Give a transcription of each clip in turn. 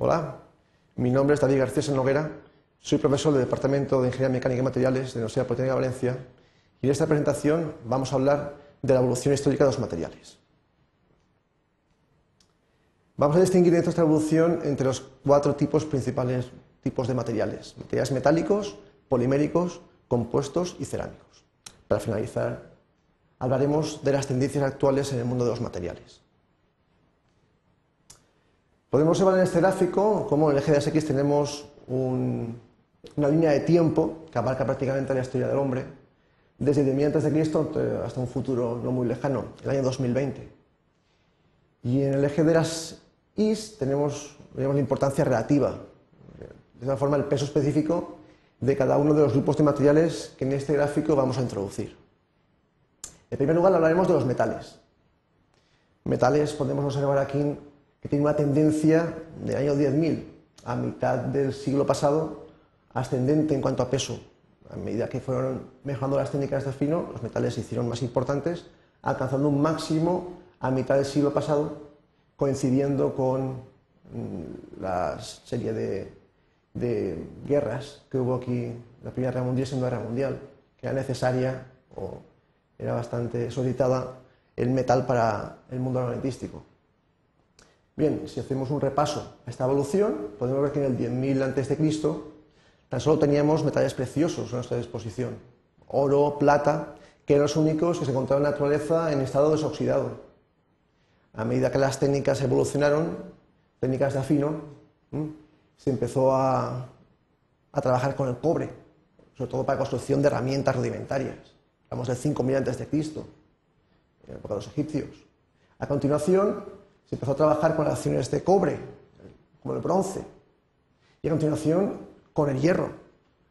Hola, mi nombre es David García Noguera, soy profesor del Departamento de Ingeniería Mecánica y Materiales de la Universidad Politécnica de Valencia y en esta presentación vamos a hablar de la evolución histórica de los materiales. Vamos a distinguir de esta evolución entre los cuatro tipos principales tipos de materiales, materiales metálicos, poliméricos, compuestos y cerámicos. Para finalizar, hablaremos de las tendencias actuales en el mundo de los materiales. Podemos observar en este gráfico cómo en el eje de X tenemos una línea de tiempo que abarca prácticamente la historia del hombre, desde el antes de Cristo hasta un futuro no muy lejano, el año 2020. Y en el eje de las Y tenemos la importancia relativa, de esta forma el peso específico de cada uno de los grupos de materiales que en este gráfico vamos a introducir. En primer lugar hablaremos de los metales. Metales podemos observar aquí que tiene una tendencia del año 10.000 a mitad del siglo pasado ascendente en cuanto a peso. A medida que fueron mejorando las técnicas de fino, los metales se hicieron más importantes, alcanzando un máximo a mitad del siglo pasado, coincidiendo con mm, la serie de, guerras que hubo aquí, la Primera Guerra Mundial y la Segunda Guerra Mundial, que era necesaria o era bastante solicitada el metal para el mundo armamentístico. Bien, si hacemos un repaso a esta evolución, podemos ver que en el 10.000 a.C. tan solo teníamos metales preciosos a nuestra disposición, oro, plata, que eran los únicos que se encontraban en la naturaleza en estado desoxidado. A medida que las técnicas evolucionaron, técnicas de afino, se empezó a, trabajar con el cobre, sobre todo para construcción de herramientas rudimentarias. Hablamos del 5.000 a.C., en la época de los egipcios. A continuación, se empezó a trabajar con acciones de cobre, como el bronce, y a continuación con el hierro,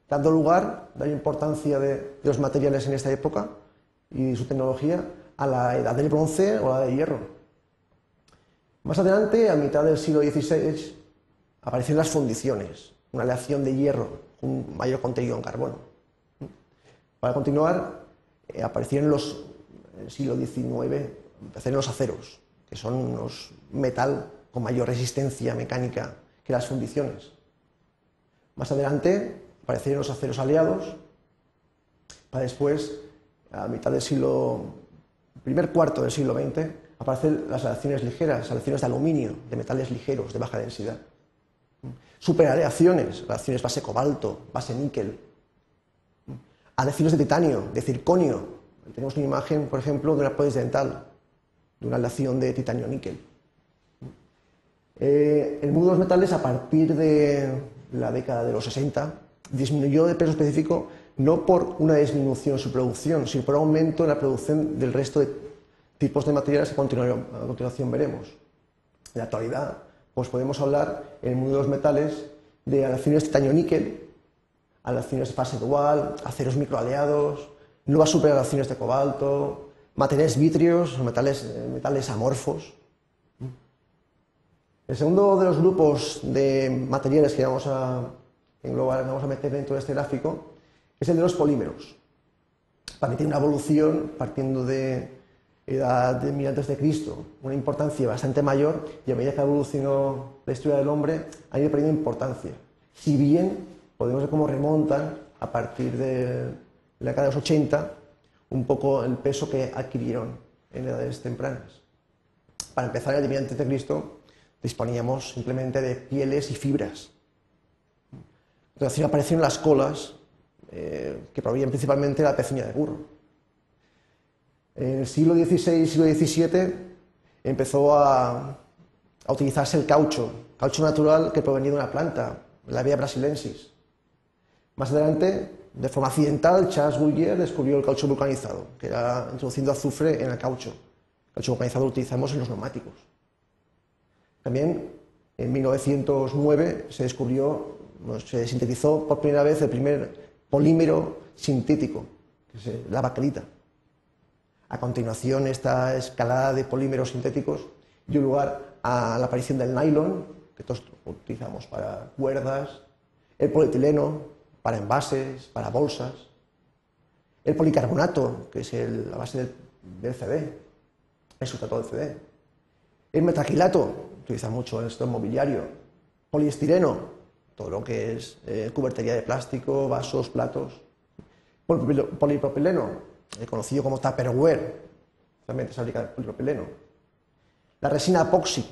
dando lugar, dando importancia de, los materiales en esta época y su tecnología a la edad del bronce o la del hierro. Más adelante, a mitad del siglo XVI, aparecieron las fundiciones, una aleación de hierro un mayor contenido en carbono. Para continuar, eh, aparecieron los, en el siglo XIX, aparecieron los aceros, que son unos metal con mayor resistencia mecánica que las fundiciones. Más adelante aparecieron los aceros aliados, para después, a mitad del siglo, primer cuarto del siglo XX, aparecen las aleaciones ligeras, aleaciones de aluminio, de metales ligeros, de baja densidad. Superaleaciones, aleaciones base cobalto, base níquel. Aleaciones de titanio, de circonio. Tenemos una imagen, por ejemplo, de una dental de una aleación de titanio-níquel. Eh, el mundo de los metales, a partir de la década de los 60, disminuyó de peso específico no por una disminución en su producción, sino por un aumento en la producción del resto de tipos de materiales que a continuación veremos. En la actualidad, pues podemos hablar en el mundo de los metales de aleaciones titanio-níquel, aleaciones de fase dual, aceros microaleados, nuevas superaleaciones de cobalto, materiales vítreos, metales, eh, metales amorfos. El segundo de los grupos de materiales que vamos a englobar, vamos a meter dentro de este gráfico, es el de los polímeros. Tiene una evolución partiendo de edad de mil antes de Cristo, una importancia bastante mayor y a medida que evolucionó la historia del hombre ha ido perdiendo importancia. Si bien podemos ver cómo remontan a partir de la década de los 80 un poco el peso que adquirieron en edades tempranas. Para empezar, el antes de Cristo disponíamos simplemente de pieles y fibras. Entonces aparecieron las colas, eh, que provenían principalmente de la pezuña de burro. En el siglo XVI y siglo XVII empezó a, utilizarse el caucho, caucho natural que provenía de una planta, la Via brasilensis. Más adelante de forma accidental, Charles Goodyear descubrió el caucho vulcanizado, que era introduciendo azufre en el caucho. El caucho vulcanizado lo utilizamos en los neumáticos. También en 1909 se descubrió, se sintetizó por primera vez el primer polímero sintético, que es la baquelita. A continuación, esta escalada de polímeros sintéticos dio lugar a la aparición del nylon, que todos utilizamos para cuerdas, el polietileno, para envases, para bolsas. El policarbonato, que es la base del, CD, el sustrato del CD. El metaquilato, utiliza mucho en el sector mobiliario. poliestireno, todo lo que es eh, cubertería de plástico, vasos, platos. Polipropileno, conocido como Tupperware, también se fabrica de polipropileno. La resina epoxi,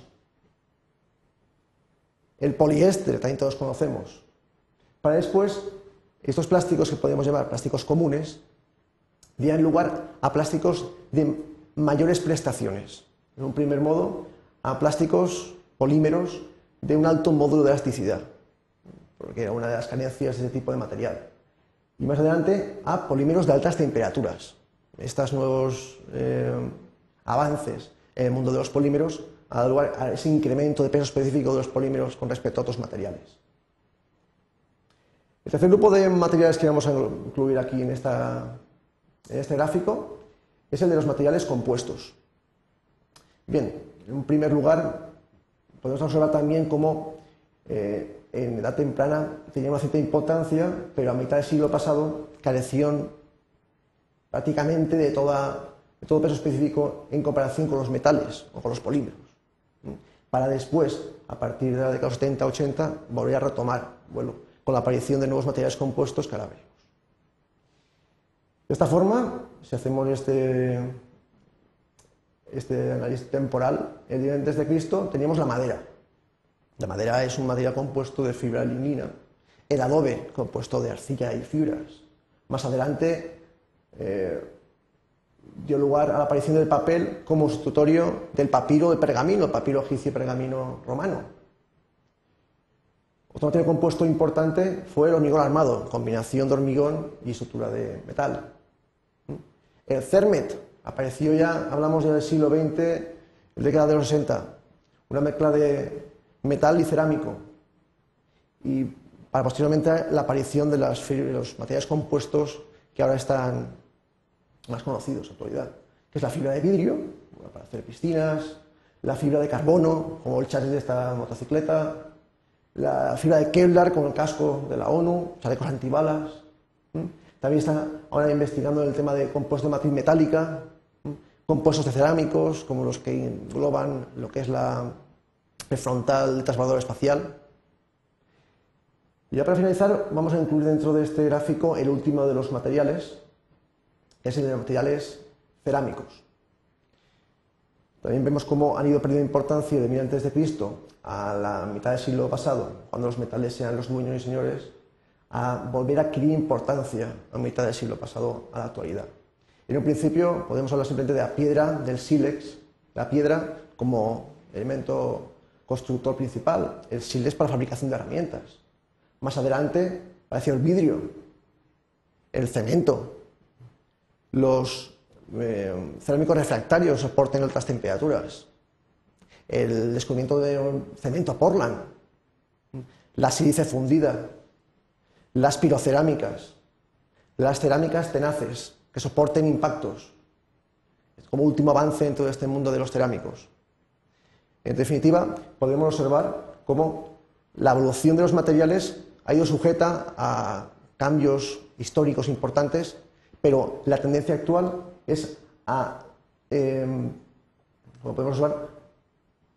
el poliéster, también todos conocemos. Para después, estos plásticos que podemos llamar plásticos comunes, dieran lugar a plásticos de mayores prestaciones. En un primer modo, a plásticos polímeros de un alto módulo de elasticidad, porque era una de las carencias de ese tipo de material. Y más adelante, a polímeros de altas temperaturas. Estos nuevos eh, avances en el mundo de los polímeros han dado lugar a ese incremento de peso específico de los polímeros con respecto a otros materiales. El tercer grupo de materiales que vamos a incluir aquí en, este gráfico es el de los materiales compuestos. Bien, en primer lugar, podemos observar también cómo eh, en edad temprana tenían una cierta importancia, pero a mitad del siglo pasado carecían prácticamente de, de todo peso específico en comparación con los metales o con los polímeros. Para después, a partir de la década de los 70-80, volver a retomar vuelo con la aparición de nuevos materiales compuestos veremos. De esta forma, si hacemos este, este análisis temporal, el día antes de Cristo teníamos la madera. La madera es un material compuesto de fibra lignina, el adobe compuesto de arcilla y fibras. Más adelante eh, dio lugar a la aparición del papel como sustitutorio del papiro de pergamino, papiro egipcio y pergamino romano. Otro material compuesto importante fue el hormigón armado, combinación de hormigón y estructura de metal. El CERMET apareció ya, hablamos del siglo XX, década de los 60, una mezcla de metal y cerámico. Y para posteriormente la aparición de los materiales compuestos que ahora están más conocidos en la actualidad, que es la fibra de vidrio, para hacer piscinas, la fibra de carbono, como el chasis de esta motocicleta, la fibra de Kevlar con el casco de la ONU, chalecos antibalas. También están ahora investigando el tema de compuestos de matriz metálica, compuestos de cerámicos, como los que engloban lo que es la, el frontal del transbordador espacial. Y ya para finalizar, vamos a incluir dentro de este gráfico el último de los materiales, que es el de materiales cerámicos. También vemos cómo han ido perdiendo importancia de mil antes de Cristo a la mitad del siglo pasado, cuando los metales eran los dueños y señores, a volver a adquirir importancia a mitad del siglo pasado a la actualidad. En un principio podemos hablar simplemente de la piedra, del sílex, la piedra como elemento constructor principal, el sílex para fabricación de herramientas. Más adelante apareció el vidrio, el cemento, los eh, cerámicos refractarios soporten altas temperaturas, el descubrimiento de cemento Portland, la sílice fundida, las pirocerámicas, las cerámicas tenaces que soporten impactos, como último avance en todo este mundo de los cerámicos. En definitiva, podemos observar cómo la evolución de los materiales ha ido sujeta a cambios históricos importantes, pero la tendencia actual es a, em, podemos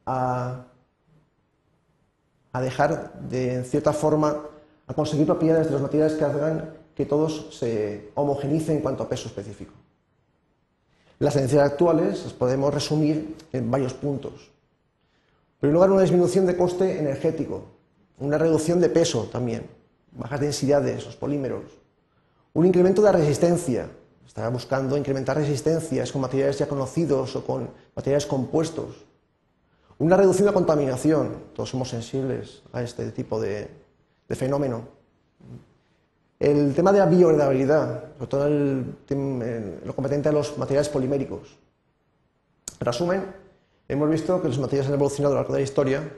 a dejar de, en cierta forma, a conseguir propiedades de los materiales que hagan que todos se homogenicen en cuanto a peso específico. Las tendencias actuales las podemos resumir en varios puntos. En primer lugar, una disminución de coste energético, una reducción de peso también, bajas densidades, los polímeros, un incremento de resistencia, estará buscando incrementar resistencias con materiales ya conocidos o con materiales compuestos, una reducción de la contaminación, todos somos sensibles a este tipo de, fenómeno. El tema de la biodegradabilidad, sobre todo lo competente a los materiales poliméricos. En resumen, hemos visto que los materiales han evolucionado a lo largo de la historia,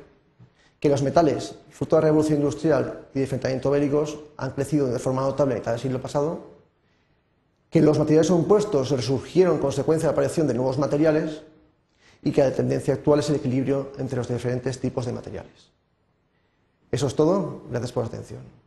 que los metales, fruto de la revolución industrial y de enfrentamientos bélicos, han crecido de forma notable en mitad del siglo pasado, que los materiales compuestos resurgieron en consecuencia de la aparición de nuevos materiales y que la tendencia actual es el equilibrio entre los diferentes tipos de materiales. Eso es todo. Gracias por la atención.